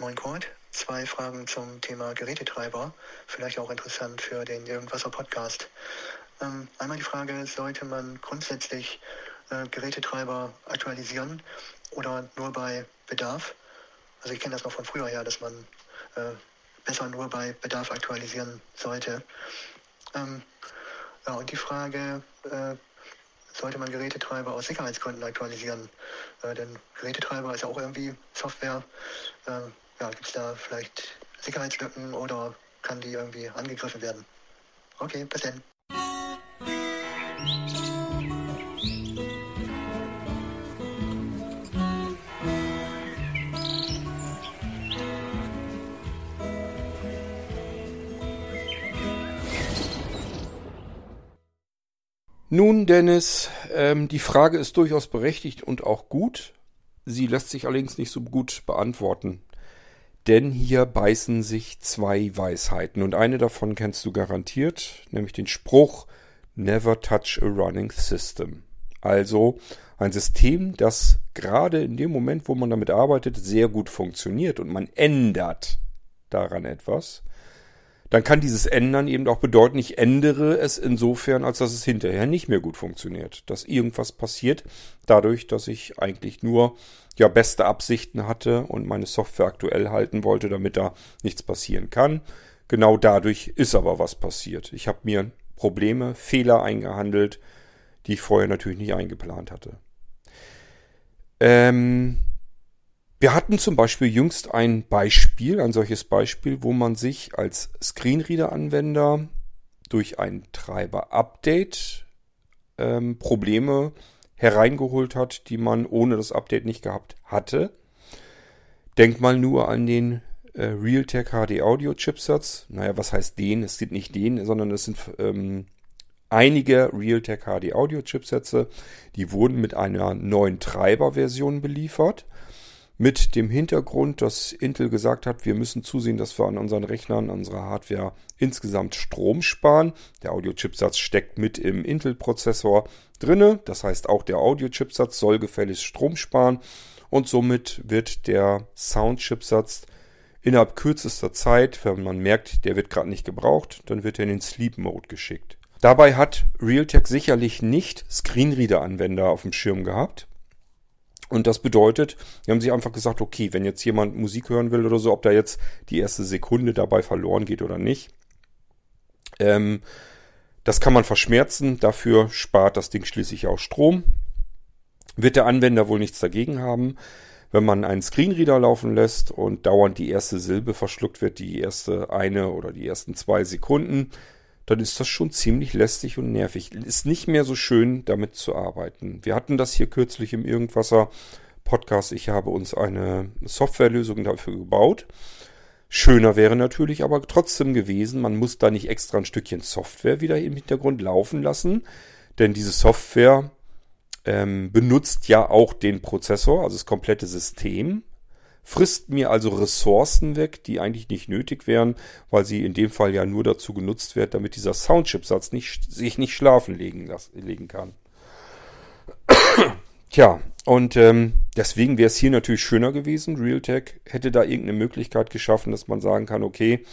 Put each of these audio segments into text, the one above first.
Moin Kurt, zwei Fragen zum Thema Gerätetreiber, vielleicht auch interessant für den Irgendwasser Podcast. Ähm, einmal die Frage, sollte man grundsätzlich äh, Gerätetreiber aktualisieren oder nur bei Bedarf? Also ich kenne das noch von früher her, dass man äh, besser nur bei Bedarf aktualisieren sollte. Ähm, ja, und die Frage, äh, sollte man Gerätetreiber aus Sicherheitsgründen aktualisieren? Äh, denn Gerätetreiber ist ja auch irgendwie Software. Ja, gibt es da vielleicht Sicherheitslücken oder kann die irgendwie angegriffen werden? Okay, bis dann. Nun, Dennis, ähm, die Frage ist durchaus berechtigt und auch gut. Sie lässt sich allerdings nicht so gut beantworten. Denn hier beißen sich zwei Weisheiten und eine davon kennst du garantiert, nämlich den Spruch Never touch a running system. Also ein System, das gerade in dem Moment, wo man damit arbeitet, sehr gut funktioniert und man ändert daran etwas, dann kann dieses Ändern eben auch bedeuten, ich ändere es insofern, als dass es hinterher nicht mehr gut funktioniert. Dass irgendwas passiert, dadurch, dass ich eigentlich nur ja beste Absichten hatte und meine Software aktuell halten wollte, damit da nichts passieren kann. Genau dadurch ist aber was passiert. Ich habe mir Probleme, Fehler eingehandelt, die ich vorher natürlich nicht eingeplant hatte. Ähm, wir hatten zum Beispiel jüngst ein Beispiel, ein solches Beispiel, wo man sich als Screenreader-Anwender durch ein Treiber-Update ähm, Probleme hereingeholt hat, die man ohne das Update nicht gehabt hatte. Denk mal nur an den äh, Realtek HD Audio Chipsatz. Naja, was heißt den? Es sind nicht den, sondern es sind ähm, einige Realtek HD Audio Chipsätze, die wurden mit einer neuen Treiberversion beliefert mit dem Hintergrund, dass Intel gesagt hat, wir müssen zusehen, dass wir an unseren Rechnern, an unserer Hardware insgesamt Strom sparen. Der Audiochipsatz steckt mit im Intel-Prozessor drinne. Das heißt, auch der Audiochipsatz soll gefälligst Strom sparen und somit wird der Soundchipsatz innerhalb kürzester Zeit, wenn man merkt, der wird gerade nicht gebraucht, dann wird er in den Sleep Mode geschickt. Dabei hat Realtek sicherlich nicht Screenreader-Anwender auf dem Schirm gehabt. Und das bedeutet, die haben sich einfach gesagt, okay, wenn jetzt jemand Musik hören will oder so, ob da jetzt die erste Sekunde dabei verloren geht oder nicht. Ähm, das kann man verschmerzen, dafür spart das Ding schließlich auch Strom. Wird der Anwender wohl nichts dagegen haben, wenn man einen Screenreader laufen lässt und dauernd die erste Silbe verschluckt wird, die erste eine oder die ersten zwei Sekunden, dann ist das schon ziemlich lästig und nervig. Ist nicht mehr so schön, damit zu arbeiten. Wir hatten das hier kürzlich im Irgendwasser Podcast. Ich habe uns eine Softwarelösung dafür gebaut. Schöner wäre natürlich aber trotzdem gewesen, man muss da nicht extra ein Stückchen Software wieder im Hintergrund laufen lassen, denn diese Software ähm, benutzt ja auch den Prozessor, also das komplette System frisst mir also Ressourcen weg, die eigentlich nicht nötig wären, weil sie in dem Fall ja nur dazu genutzt wird, damit dieser Soundchipsatz nicht, sich nicht schlafen legen, las, legen kann. Tja, und ähm, deswegen wäre es hier natürlich schöner gewesen. Realtek hätte da irgendeine Möglichkeit geschaffen, dass man sagen kann, okay,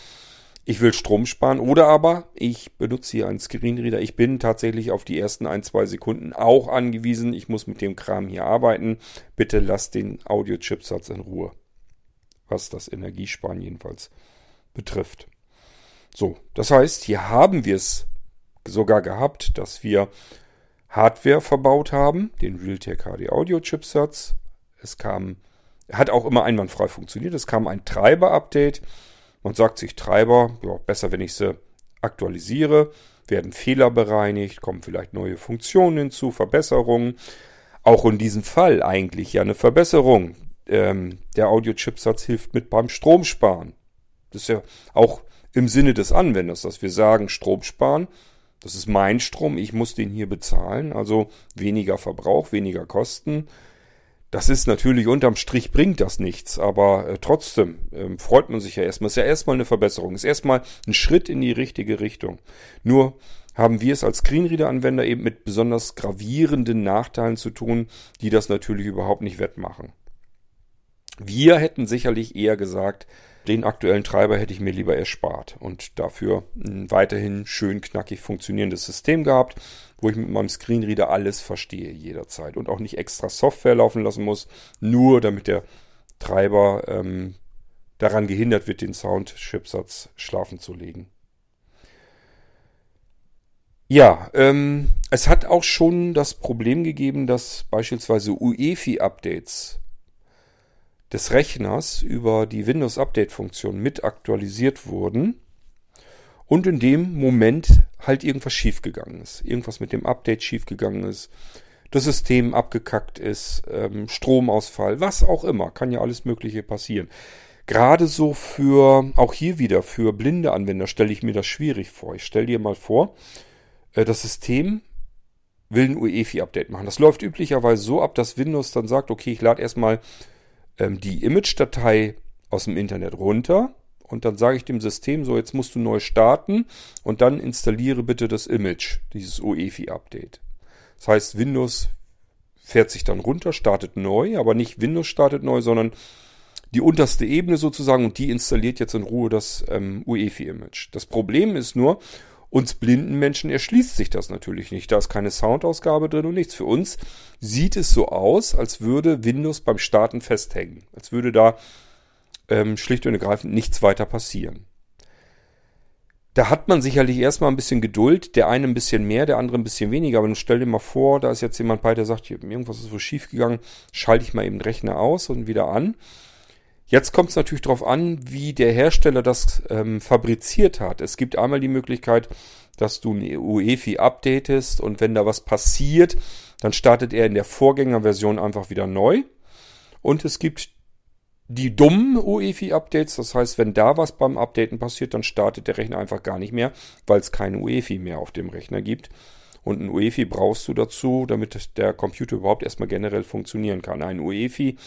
ich will Strom sparen oder aber ich benutze hier einen Screenreader. Ich bin tatsächlich auf die ersten ein, zwei Sekunden auch angewiesen. Ich muss mit dem Kram hier arbeiten. Bitte lasst den Audio-Chipsatz in Ruhe was das Energiesparen jedenfalls betrifft. So, das heißt, hier haben wir es sogar gehabt, dass wir Hardware verbaut haben, den Realtek HD Audio Chipsatz. Es kam, hat auch immer einwandfrei funktioniert. Es kam ein Treiber-Update. Man sagt sich Treiber, ja, besser, wenn ich sie aktualisiere, werden Fehler bereinigt, kommen vielleicht neue Funktionen hinzu, Verbesserungen. Auch in diesem Fall eigentlich ja eine Verbesserung ähm, der Audio-Chipsatz hilft mit beim Stromsparen. Das ist ja auch im Sinne des Anwenders, dass wir sagen, Strom sparen, das ist mein Strom, ich muss den hier bezahlen, also weniger Verbrauch, weniger Kosten. Das ist natürlich unterm Strich bringt das nichts, aber äh, trotzdem äh, freut man sich ja erstmal. Ist ja erstmal eine Verbesserung, ist erstmal ein Schritt in die richtige Richtung. Nur haben wir es als Screenreader-Anwender eben mit besonders gravierenden Nachteilen zu tun, die das natürlich überhaupt nicht wettmachen. Wir hätten sicherlich eher gesagt, den aktuellen Treiber hätte ich mir lieber erspart und dafür ein weiterhin schön knackig funktionierendes System gehabt, wo ich mit meinem Screenreader alles verstehe jederzeit und auch nicht extra Software laufen lassen muss, nur damit der Treiber ähm, daran gehindert wird, den Sound-Chipsatz schlafen zu legen. Ja, ähm, es hat auch schon das Problem gegeben, dass beispielsweise UEFI-Updates des Rechners über die Windows-Update-Funktion mit aktualisiert wurden und in dem Moment halt irgendwas schiefgegangen ist. Irgendwas mit dem Update schiefgegangen ist, das System abgekackt ist, ähm, Stromausfall, was auch immer, kann ja alles Mögliche passieren. Gerade so für, auch hier wieder, für blinde Anwender stelle ich mir das schwierig vor. Ich stelle dir mal vor, äh, das System will ein UEFI-Update machen. Das läuft üblicherweise so ab, dass Windows dann sagt, okay, ich lade erstmal ähm, die Image-Datei aus dem Internet runter und dann sage ich dem System, so jetzt musst du neu starten und dann installiere bitte das Image, dieses UEFI-Update. Das heißt, Windows fährt sich dann runter, startet neu, aber nicht Windows startet neu, sondern die unterste Ebene sozusagen und die installiert jetzt in Ruhe das ähm, UEFI-Image. Das Problem ist nur, uns blinden Menschen erschließt sich das natürlich nicht. Da ist keine Soundausgabe drin und nichts. Für uns sieht es so aus, als würde Windows beim Starten festhängen. Als würde da ähm, schlicht und ergreifend nichts weiter passieren. Da hat man sicherlich erstmal ein bisschen Geduld, der eine ein bisschen mehr, der andere ein bisschen weniger. Aber nun stell dir mal vor, da ist jetzt jemand bei, der sagt, irgendwas ist so schief gegangen, schalte ich mal eben den Rechner aus und wieder an. Jetzt kommt es natürlich darauf an, wie der Hersteller das ähm, fabriziert hat. Es gibt einmal die Möglichkeit, dass du eine UEFI updatest und wenn da was passiert, dann startet er in der Vorgängerversion einfach wieder neu. Und es gibt die dummen UEFI-Updates, das heißt, wenn da was beim Updaten passiert, dann startet der Rechner einfach gar nicht mehr, weil es keine UEFI mehr auf dem Rechner gibt. Und ein UEFI brauchst du dazu, damit der Computer überhaupt erstmal generell funktionieren kann. Ein UEFI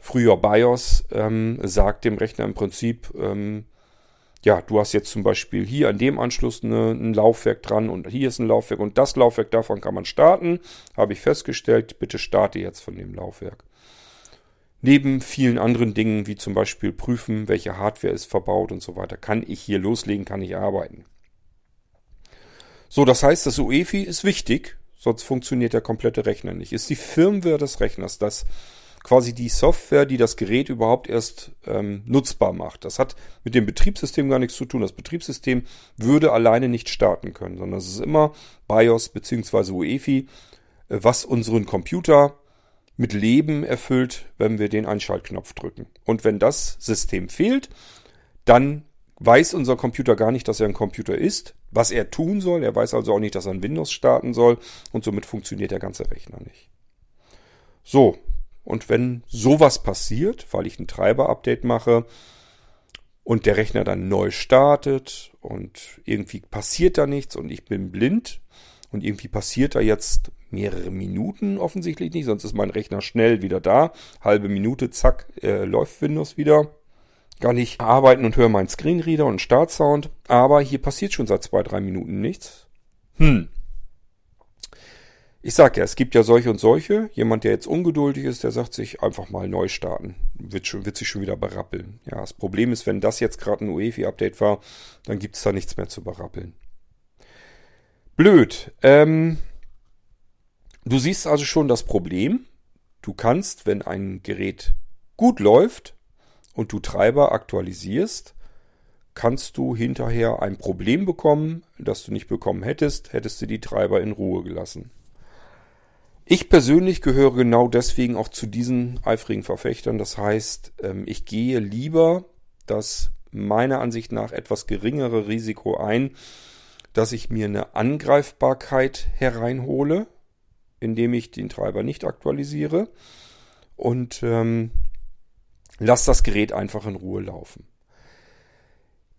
früher BIOS ähm, sagt dem Rechner im Prinzip, ähm, ja, du hast jetzt zum Beispiel hier an dem Anschluss eine, ein Laufwerk dran und hier ist ein Laufwerk und das Laufwerk davon kann man starten. Habe ich festgestellt, bitte starte jetzt von dem Laufwerk. Neben vielen anderen Dingen, wie zum Beispiel prüfen, welche Hardware ist verbaut und so weiter, kann ich hier loslegen, kann ich arbeiten. So, das heißt, das UEFI ist wichtig, sonst funktioniert der komplette Rechner nicht. Ist die Firmware des Rechners das quasi die Software, die das Gerät überhaupt erst ähm, nutzbar macht. Das hat mit dem Betriebssystem gar nichts zu tun. Das Betriebssystem würde alleine nicht starten können, sondern es ist immer BIOS bzw. UEFI, äh, was unseren Computer mit Leben erfüllt, wenn wir den Einschaltknopf drücken. Und wenn das System fehlt, dann weiß unser Computer gar nicht, dass er ein Computer ist, was er tun soll. Er weiß also auch nicht, dass er ein Windows starten soll und somit funktioniert der ganze Rechner nicht. So, und wenn sowas passiert, weil ich ein Treiber-Update mache und der Rechner dann neu startet und irgendwie passiert da nichts und ich bin blind und irgendwie passiert da jetzt mehrere Minuten offensichtlich nicht, sonst ist mein Rechner schnell wieder da. Halbe Minute, zack, äh, läuft Windows wieder. Kann ich arbeiten und höre meinen Screenreader und Startsound. Aber hier passiert schon seit zwei, drei Minuten nichts. Hm, ich sag ja, es gibt ja solche und solche. Jemand, der jetzt ungeduldig ist, der sagt sich einfach mal neu starten. Wird, schon, wird sich schon wieder berappeln. Ja, das Problem ist, wenn das jetzt gerade ein UEFI-Update war, dann gibt es da nichts mehr zu berappeln. Blöd. Ähm, du siehst also schon das Problem. Du kannst, wenn ein Gerät gut läuft und du Treiber aktualisierst, kannst du hinterher ein Problem bekommen, das du nicht bekommen hättest, hättest du die Treiber in Ruhe gelassen. Ich persönlich gehöre genau deswegen auch zu diesen eifrigen Verfechtern. Das heißt, ähm, ich gehe lieber das meiner Ansicht nach etwas geringere Risiko ein, dass ich mir eine Angreifbarkeit hereinhole, indem ich den Treiber nicht aktualisiere und ähm, lasse das Gerät einfach in Ruhe laufen.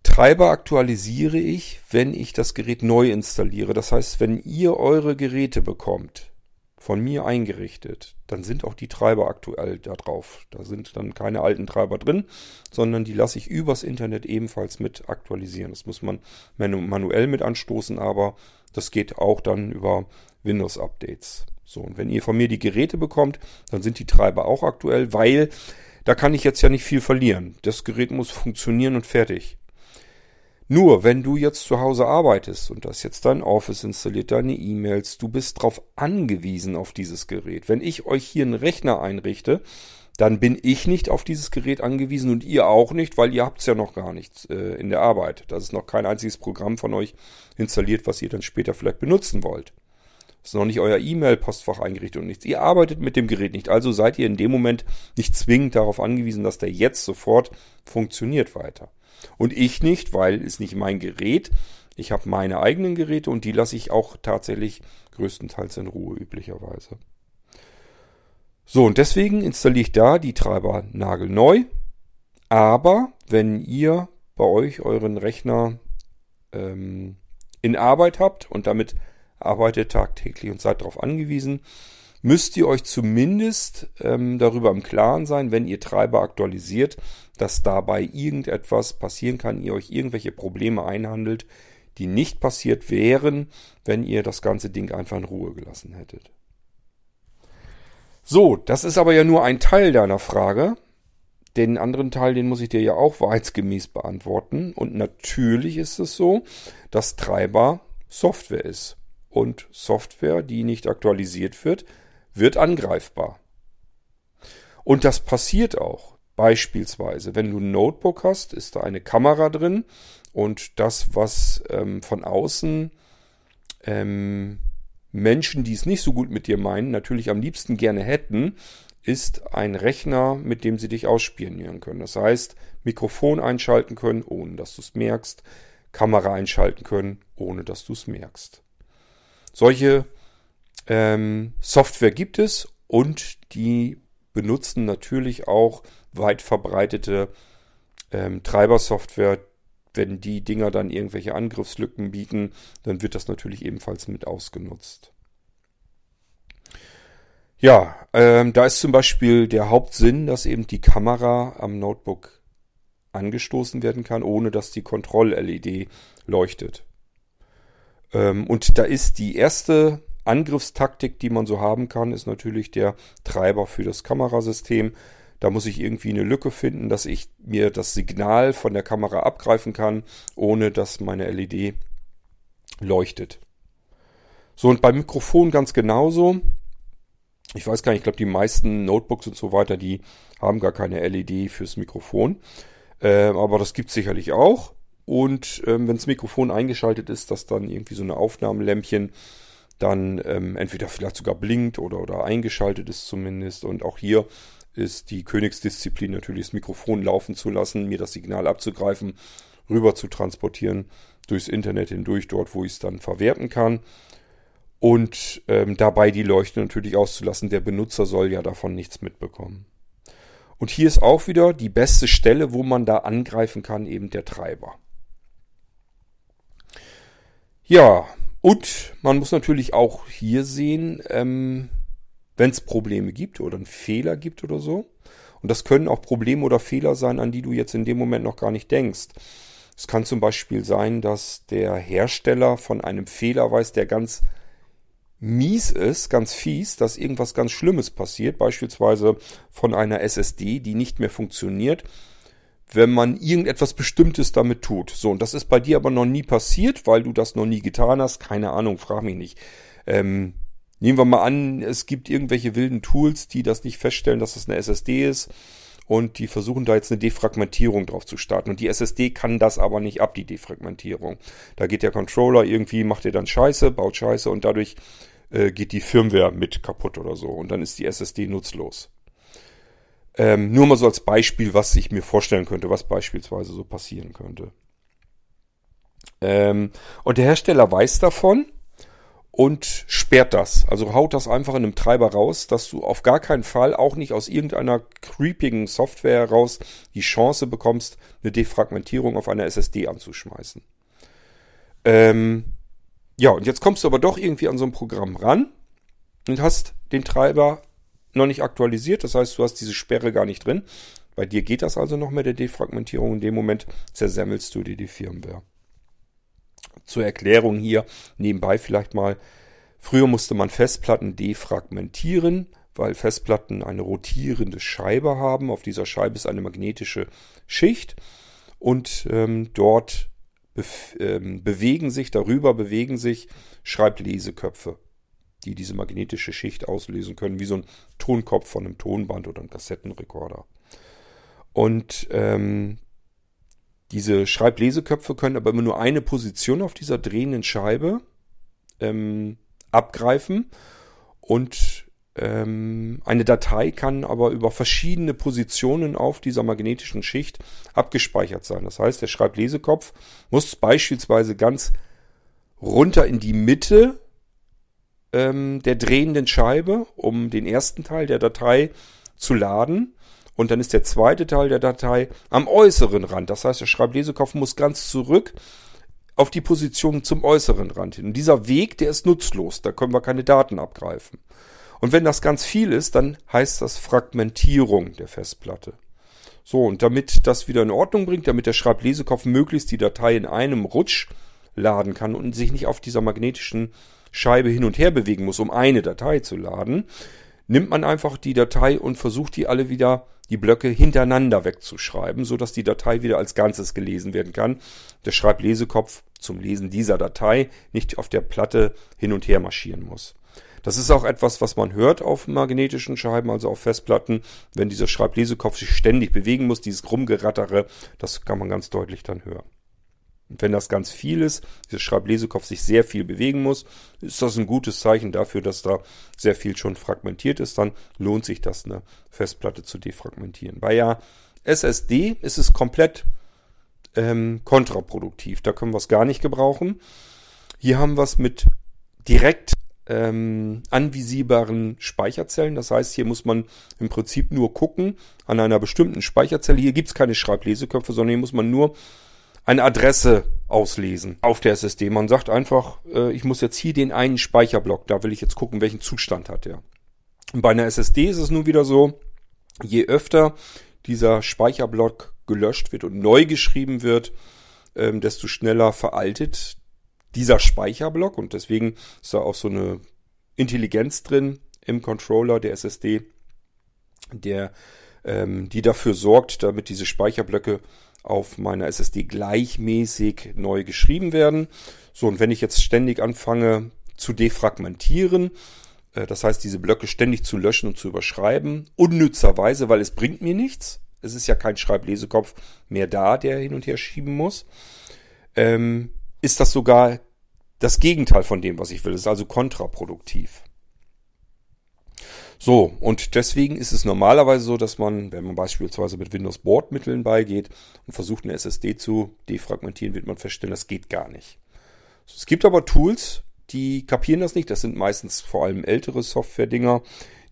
Treiber aktualisiere ich, wenn ich das Gerät neu installiere. Das heißt, wenn ihr eure Geräte bekommt, von mir eingerichtet, dann sind auch die Treiber aktuell da drauf. Da sind dann keine alten Treiber drin, sondern die lasse ich übers Internet ebenfalls mit aktualisieren. Das muss man manuell mit anstoßen, aber das geht auch dann über Windows-Updates. So, und wenn ihr von mir die Geräte bekommt, dann sind die Treiber auch aktuell, weil Da kann ich jetzt ja nicht viel verlieren. Das Gerät muss funktionieren und fertig. Nur, wenn du jetzt zu Hause arbeitest und das jetzt dein Office installiert, deine E-Mails, du bist darauf angewiesen auf dieses Gerät. Wenn ich euch hier einen Rechner einrichte, dann bin ich nicht auf dieses Gerät angewiesen und ihr auch nicht, weil ihr habt es ja noch gar nicht äh, in der Arbeit. Das ist noch kein einziges Programm von euch installiert, was ihr dann später vielleicht benutzen wollt. Ist noch nicht euer E-Mail-Postfach eingerichtet und nichts. Ihr arbeitet mit dem Gerät nicht. Also seid ihr in dem Moment nicht zwingend darauf angewiesen, dass der jetzt sofort funktioniert weiter. Und ich nicht, weil es nicht mein Gerät. Ich habe meine eigenen Geräte und die lasse ich auch tatsächlich größtenteils in Ruhe üblicherweise. So, und deswegen installiere ich da die Treiber nagelneu. Aber wenn ihr bei euch euren Rechner ähm, in Arbeit habt und damit arbeitet tagtäglich und seid darauf angewiesen, müsst ihr euch zumindest ähm, darüber im Klaren sein, wenn ihr Treiber aktualisiert, dass dabei irgendetwas passieren kann, ihr euch irgendwelche Probleme einhandelt, die nicht passiert wären, wenn ihr das ganze Ding einfach in Ruhe gelassen hättet. So, das ist aber ja nur ein Teil deiner Frage. Den anderen Teil, den muss ich dir ja auch wahrheitsgemäß beantworten. Und natürlich ist es so, dass Treiber Software ist. Und Software, die nicht aktualisiert wird, wird angreifbar. Und das passiert auch. Beispielsweise, wenn du ein Notebook hast, ist da eine Kamera drin und das, was ähm, von außen ähm, Menschen, die es nicht so gut mit dir meinen, natürlich am liebsten gerne hätten, ist ein Rechner, mit dem sie dich ausspionieren können. Das heißt, Mikrofon einschalten können, ohne dass du es merkst, Kamera einschalten können, ohne dass du es merkst. Solche ähm, Software gibt es und die benutzen natürlich auch weit verbreitete ähm, Treibersoftware. Wenn die Dinger dann irgendwelche Angriffslücken bieten, dann wird das natürlich ebenfalls mit ausgenutzt. Ja, ähm, da ist zum Beispiel der Hauptsinn, dass eben die Kamera am Notebook angestoßen werden kann, ohne dass die Kontroll-LED leuchtet. Ähm, und da ist die erste Angriffstaktik, die man so haben kann, ist natürlich der Treiber für das Kamerasystem. Da muss ich irgendwie eine Lücke finden, dass ich mir das Signal von der Kamera abgreifen kann, ohne dass meine LED leuchtet. So, und beim Mikrofon ganz genauso. Ich weiß gar nicht, ich glaube, die meisten Notebooks und so weiter, die haben gar keine LED fürs Mikrofon. Ähm, aber das gibt sicherlich auch. Und ähm, wenn das Mikrofon eingeschaltet ist, dass dann irgendwie so eine Aufnahmelämpchen dann ähm, entweder vielleicht sogar blinkt oder, oder eingeschaltet ist zumindest. Und auch hier ist die Königsdisziplin natürlich das Mikrofon laufen zu lassen, mir das Signal abzugreifen, rüber zu transportieren, durchs Internet hindurch, dort wo ich es dann verwerten kann. Und ähm, dabei die Leuchte natürlich auszulassen. Der Benutzer soll ja davon nichts mitbekommen. Und hier ist auch wieder die beste Stelle, wo man da angreifen kann, eben der Treiber. Ja, und man muss natürlich auch hier sehen, ähm, wenn es Probleme gibt oder einen Fehler gibt oder so. Und das können auch Probleme oder Fehler sein, an die du jetzt in dem Moment noch gar nicht denkst. Es kann zum Beispiel sein, dass der Hersteller von einem Fehler weiß, der ganz mies ist, ganz fies, dass irgendwas ganz Schlimmes passiert, beispielsweise von einer SSD, die nicht mehr funktioniert wenn man irgendetwas Bestimmtes damit tut. So, und das ist bei dir aber noch nie passiert, weil du das noch nie getan hast. Keine Ahnung, frag mich nicht. Ähm, nehmen wir mal an, es gibt irgendwelche wilden Tools, die das nicht feststellen, dass das eine SSD ist. Und die versuchen da jetzt eine Defragmentierung drauf zu starten. Und die SSD kann das aber nicht ab, die Defragmentierung. Da geht der Controller irgendwie, macht er dann Scheiße, baut Scheiße und dadurch äh, geht die Firmware mit kaputt oder so. Und dann ist die SSD nutzlos. Ähm, nur mal so als Beispiel, was ich mir vorstellen könnte, was beispielsweise so passieren könnte. Ähm, und der Hersteller weiß davon und sperrt das. Also haut das einfach in einem Treiber raus, dass du auf gar keinen Fall, auch nicht aus irgendeiner creepigen Software heraus, die Chance bekommst, eine Defragmentierung auf einer SSD anzuschmeißen. Ähm, ja, und jetzt kommst du aber doch irgendwie an so ein Programm ran und hast den Treiber noch nicht aktualisiert. Das heißt, du hast diese Sperre gar nicht drin. Bei dir geht das also noch mit der Defragmentierung. In dem Moment zersemmelst du dir die Firmware. Zur Erklärung hier nebenbei vielleicht mal. Früher musste man Festplatten defragmentieren, weil Festplatten eine rotierende Scheibe haben. Auf dieser Scheibe ist eine magnetische Schicht und ähm, dort ähm, bewegen sich, darüber bewegen sich Schreibleseköpfe, die diese magnetische Schicht auslösen können, wie so ein Tonkopf von einem Tonband oder einem Kassettenrekorder. Und ähm, diese Schreibleseköpfe können aber immer nur eine Position auf dieser drehenden Scheibe ähm, abgreifen und ähm, eine Datei kann aber über verschiedene Positionen auf dieser magnetischen Schicht abgespeichert sein. Das heißt, der Schreiblesekopf muss beispielsweise ganz runter in die Mitte ähm, der drehenden Scheibe, um den ersten Teil der Datei zu laden. Und dann ist der zweite Teil der Datei am äußeren Rand. Das heißt, der Schreiblesekopf muss ganz zurück auf die Position zum äußeren Rand hin. Und dieser Weg, der ist nutzlos. Da können wir keine Daten abgreifen. Und wenn das ganz viel ist, dann heißt das Fragmentierung der Festplatte. So, und damit das wieder in Ordnung bringt, damit der Schreiblesekopf möglichst die Datei in einem Rutsch laden kann und sich nicht auf dieser magnetischen Scheibe hin und her bewegen muss, um eine Datei zu laden, nimmt man einfach die Datei und versucht die alle wieder die Blöcke hintereinander wegzuschreiben, so dass die Datei wieder als Ganzes gelesen werden kann. Der Schreiblesekopf zum Lesen dieser Datei nicht auf der Platte hin und her marschieren muss. Das ist auch etwas, was man hört auf magnetischen Scheiben, also auf Festplatten. Wenn dieser Schreiblesekopf sich ständig bewegen muss, dieses Rumgerattere, das kann man ganz deutlich dann hören. Und wenn das ganz viel ist, dieser Schreiblesekopf sich sehr viel bewegen muss, ist das ein gutes Zeichen dafür, dass da sehr viel schon fragmentiert ist. Dann lohnt sich das, eine Festplatte zu defragmentieren. Bei ja SSD ist es komplett ähm, kontraproduktiv. Da können wir es gar nicht gebrauchen. Hier haben wir es mit direkt ähm, anvisierbaren Speicherzellen. Das heißt, hier muss man im Prinzip nur gucken an einer bestimmten Speicherzelle. Hier gibt es keine Schreibleseköpfe, sondern hier muss man nur eine Adresse auslesen auf der SSD. Man sagt einfach, äh, ich muss jetzt hier den einen Speicherblock, da will ich jetzt gucken, welchen Zustand hat der. Und bei einer SSD ist es nun wieder so, je öfter dieser Speicherblock gelöscht wird und neu geschrieben wird, ähm, desto schneller veraltet dieser Speicherblock und deswegen ist da auch so eine Intelligenz drin im Controller der SSD, der ähm, die dafür sorgt, damit diese Speicherblöcke auf meiner SSD gleichmäßig neu geschrieben werden. So, und wenn ich jetzt ständig anfange zu defragmentieren, äh, das heißt, diese Blöcke ständig zu löschen und zu überschreiben, unnützerweise, weil es bringt mir nichts. Es ist ja kein Schreiblesekopf mehr da, der hin und her schieben muss. Ähm, ist das sogar das Gegenteil von dem, was ich will. Es ist also kontraproduktiv. So, und deswegen ist es normalerweise so, dass man, wenn man beispielsweise mit Windows Bordmitteln beigeht und versucht eine SSD zu defragmentieren, wird man feststellen, das geht gar nicht. Es gibt aber Tools, die kapieren das nicht. Das sind meistens vor allem ältere Software-Dinger,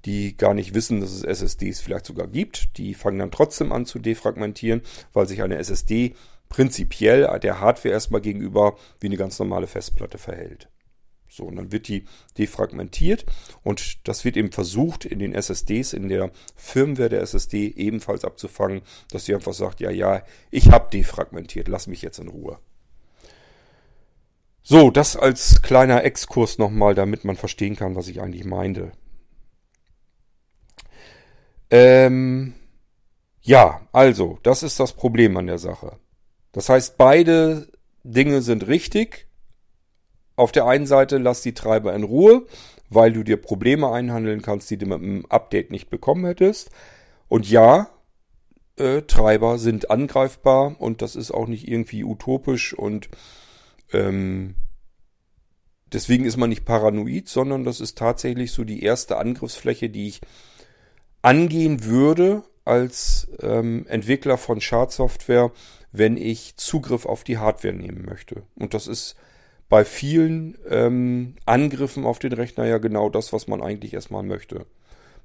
die gar nicht wissen, dass es SSDs vielleicht sogar gibt. Die fangen dann trotzdem an zu defragmentieren, weil sich eine SSD prinzipiell der Hardware erstmal gegenüber wie eine ganz normale Festplatte verhält. So, und dann wird die defragmentiert und das wird eben versucht, in den SSDs, in der Firmware der SSD ebenfalls abzufangen, dass sie einfach sagt, ja, ja, ich habe defragmentiert, lass mich jetzt in Ruhe. So, das als kleiner Exkurs nochmal, damit man verstehen kann, was ich eigentlich meinte. Ähm, ja, also, das ist das Problem an der Sache. Das heißt, beide Dinge sind richtig. Auf der einen Seite lass die Treiber in Ruhe, weil du dir Probleme einhandeln kannst, die du mit einem Update nicht bekommen hättest. Und ja, äh, Treiber sind angreifbar und das ist auch nicht irgendwie utopisch und ähm, deswegen ist man nicht paranoid, sondern das ist tatsächlich so die erste Angriffsfläche, die ich angehen würde als ähm, Entwickler von Schadsoftware, wenn ich Zugriff auf die Hardware nehmen möchte. Und das ist bei vielen ähm, Angriffen auf den Rechner ja genau das, was man eigentlich erstmal möchte.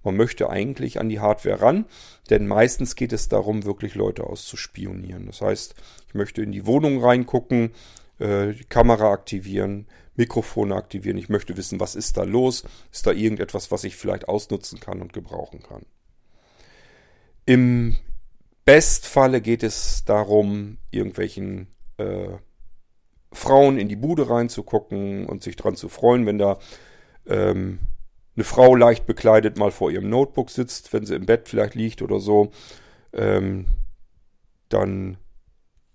Man möchte eigentlich an die Hardware ran, denn meistens geht es darum, wirklich Leute auszuspionieren. Das heißt, ich möchte in die Wohnung reingucken, äh, die Kamera aktivieren, Mikrofone aktivieren. Ich möchte wissen, was ist da los? Ist da irgendetwas, was ich vielleicht ausnutzen kann und gebrauchen kann? Im Bestfalle geht es darum, irgendwelchen äh, Frauen in die Bude reinzugucken und sich dran zu freuen, wenn da ähm, eine Frau leicht bekleidet mal vor ihrem Notebook sitzt, wenn sie im Bett vielleicht liegt oder so, ähm, dann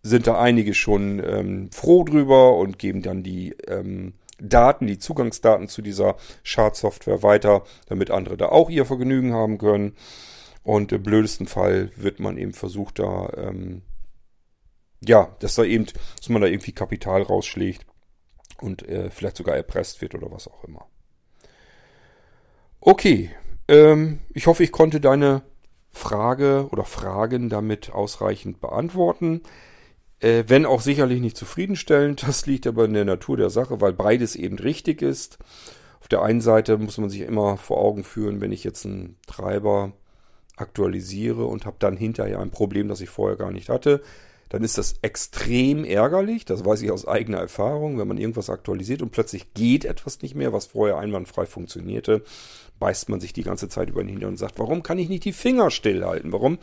sind da einige schon ähm, froh drüber und geben dann die ähm, Daten, die Zugangsdaten zu dieser Schadsoftware weiter, damit andere da auch ihr Vergnügen haben können. Und im blödesten Fall wird man eben versucht, da, ähm, ja, dass da eben, dass man da irgendwie Kapital rausschlägt und äh, vielleicht sogar erpresst wird oder was auch immer. Okay, ähm, ich hoffe, ich konnte deine Frage oder Fragen damit ausreichend beantworten. Äh, wenn auch sicherlich nicht zufriedenstellend, das liegt aber in der Natur der Sache, weil beides eben richtig ist. Auf der einen Seite muss man sich immer vor Augen führen, wenn ich jetzt einen Treiber aktualisiere und habe dann hinterher ein Problem, das ich vorher gar nicht hatte, dann ist das extrem ärgerlich. Das weiß ich aus eigener Erfahrung. Wenn man irgendwas aktualisiert und plötzlich geht etwas nicht mehr, was vorher einwandfrei funktionierte, beißt man sich die ganze Zeit über den Hintern und sagt, warum kann ich nicht die Finger stillhalten? Warum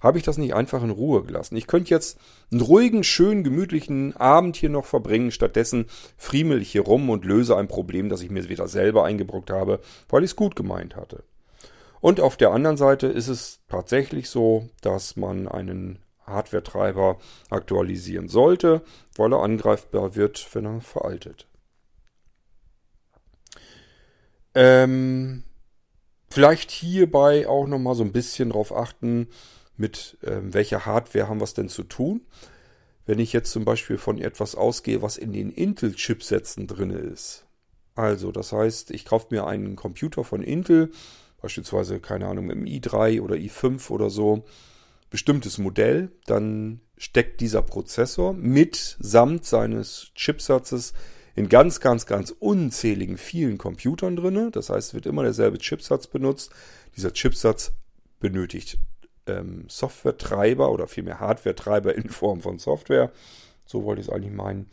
habe ich das nicht einfach in Ruhe gelassen? Ich könnte jetzt einen ruhigen, schönen, gemütlichen Abend hier noch verbringen. Stattdessen friemel ich hier rum und löse ein Problem, das ich mir wieder selber eingebrockt habe, weil ich es gut gemeint hatte. Und auf der anderen Seite ist es tatsächlich so, dass man einen Hardware-Treiber aktualisieren sollte, weil er angreifbar wird, wenn er veraltet. Ähm, vielleicht hierbei auch nochmal so ein bisschen drauf achten, mit ähm, welcher Hardware haben wir es denn zu tun. Wenn ich jetzt zum Beispiel von etwas ausgehe, was in den Intel-Chipsätzen drin ist. Also, das heißt, ich kaufe mir einen Computer von Intel, beispielsweise, keine Ahnung, im i3 oder i5 oder so, bestimmtes Modell, dann steckt dieser Prozessor mit samt seines Chipsatzes in ganz, ganz, ganz unzähligen vielen Computern drinne. Das heißt, es wird immer derselbe Chipsatz benutzt. Dieser Chipsatz benötigt ähm, Software-Treiber oder vielmehr Hardware-Treiber in Form von Software. So wollte ich es eigentlich meinen.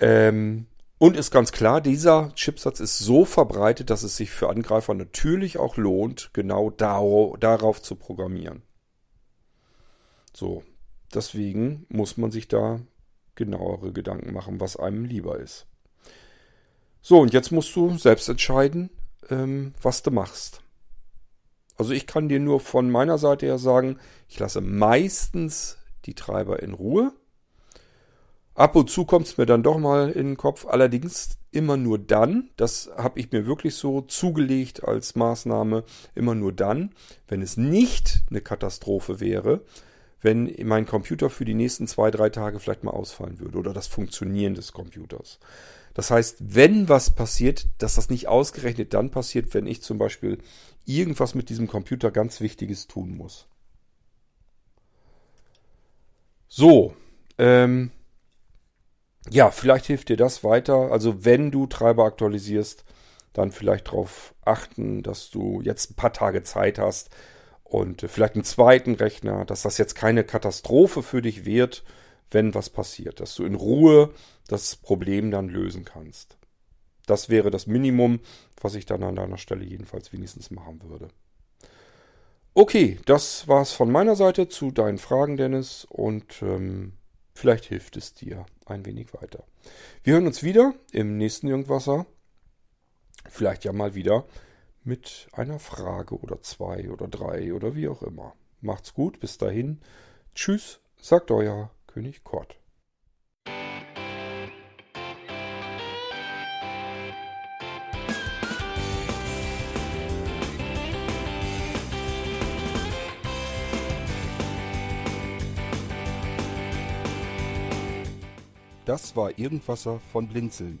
Ähm, und ist ganz klar, dieser Chipsatz ist so verbreitet, dass es sich für Angreifer natürlich auch lohnt, genau darauf zu programmieren. So, deswegen muss man sich da genauere Gedanken machen, was einem lieber ist. So, und jetzt musst du selbst entscheiden, ähm, was du machst. Also ich kann dir nur von meiner Seite her sagen, ich lasse meistens die Treiber in Ruhe. Ab und zu kommt es mir dann doch mal in den Kopf, allerdings immer nur dann, das habe ich mir wirklich so zugelegt als Maßnahme, immer nur dann, wenn es nicht eine Katastrophe wäre, wenn mein Computer für die nächsten zwei, drei Tage vielleicht mal ausfallen würde oder das Funktionieren des Computers. Das heißt, wenn was passiert, dass das nicht ausgerechnet dann passiert, wenn ich zum Beispiel irgendwas mit diesem Computer ganz Wichtiges tun muss. So, ähm, ja, vielleicht hilft dir das weiter. Also wenn du Treiber aktualisierst, dann vielleicht darauf achten, dass du jetzt ein paar Tage Zeit hast, und vielleicht einen zweiten Rechner, dass das jetzt keine Katastrophe für dich wird, wenn was passiert, dass du in Ruhe das Problem dann lösen kannst. Das wäre das Minimum, was ich dann an deiner Stelle jedenfalls wenigstens machen würde. Okay, das war's von meiner Seite zu deinen Fragen, Dennis, und ähm, vielleicht hilft es dir ein wenig weiter. Wir hören uns wieder im nächsten Irgendwasser. Vielleicht ja mal wieder mit einer Frage oder zwei oder drei oder wie auch immer. Macht's gut, bis dahin. Tschüss, sagt euer König Kort. Das war Irgendwasser von Blinzeln.